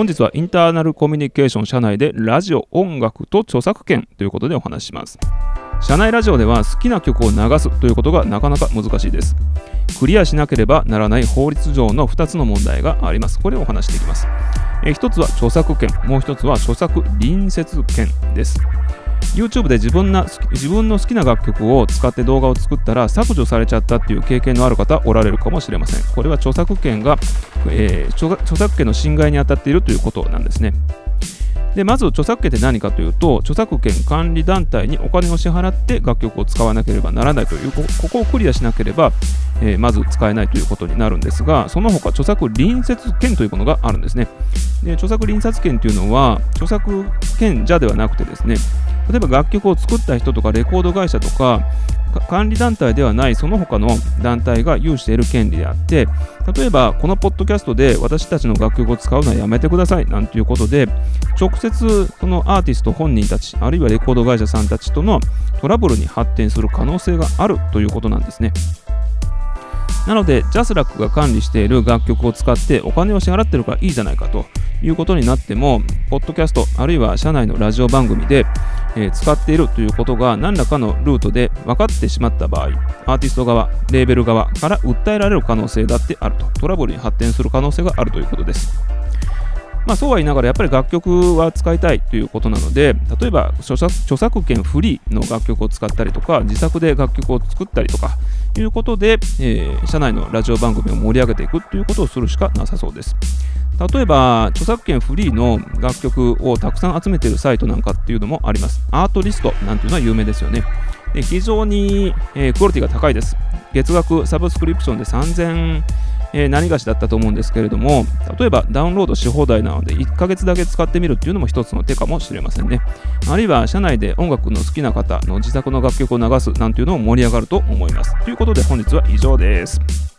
本日はインターナルコミュニケーション社内でラジオ、音楽と著作権ということでお話します。社内ラジオでは好きな曲を流すということがなかなか難しいです。クリアしなければならない法律上の2つの問題があります。これをお話していきます。え1つは著作権、もう1つは著作隣接権です。YouTube で自分な自分の好きな楽曲を使って動画を作ったら削除されちゃったっていう経験のある方おられるかもしれません。これは著作権が、えー、著作権の侵害に当たっているということなんですね。でまず著作権って何かというと著作権管理団体にお金を支払って楽曲を使わなければならないというここをクリアしなければ、えー、まず使えないということになるんですがその他著作隣接権というものがあるんですねで著作隣接権というのは著作権者ではなくてですね例えば楽曲を作った人とかレコード会社とか管理団体ではないその他の団体が有している権利であって例えばこのポッドキャストで私たちの楽曲を使うのはやめてくださいなんていうことで直接そのアーティスト本人たちあるいはレコード会社さんたちとのトラブルに発展する可能性があるということなんですね。なので JASRAC が管理している楽曲を使ってお金を支払ってるからいいじゃないかということになってもポッドキャストあるいは社内のラジオ番組でえ、使っているということが何らかのルートで分かってしまった場合、アーティスト側、レーベル側から訴えられる可能性だってあると、トラブルに発展する可能性があるということです。まあ、そうは言いながらやっぱり楽曲は使いたいということなので例えば著作著作権フリーの楽曲を使ったりとか自作で楽曲を作ったりとかいうことで、えー、社内のラジオ番組を盛り上げていくということをするしかなさそうです。例えば、著作権フリーの楽曲をたくさん集めているサイトなんかっていうのもあります。アートリストなんていうのは有名ですよね。で非常に、えー、クオリティが高いです。月額サブスクリプションで3000えー、何がしだったと思うんですけれども、例えばダウンロードし放題なので1ヶ月だけ使ってみるっていうのも一つの手かもしれませんね。あるいは社内で音楽の好きな方の自作の楽曲を流すなんていうのも盛り上がると思います。ということで本日は以上です。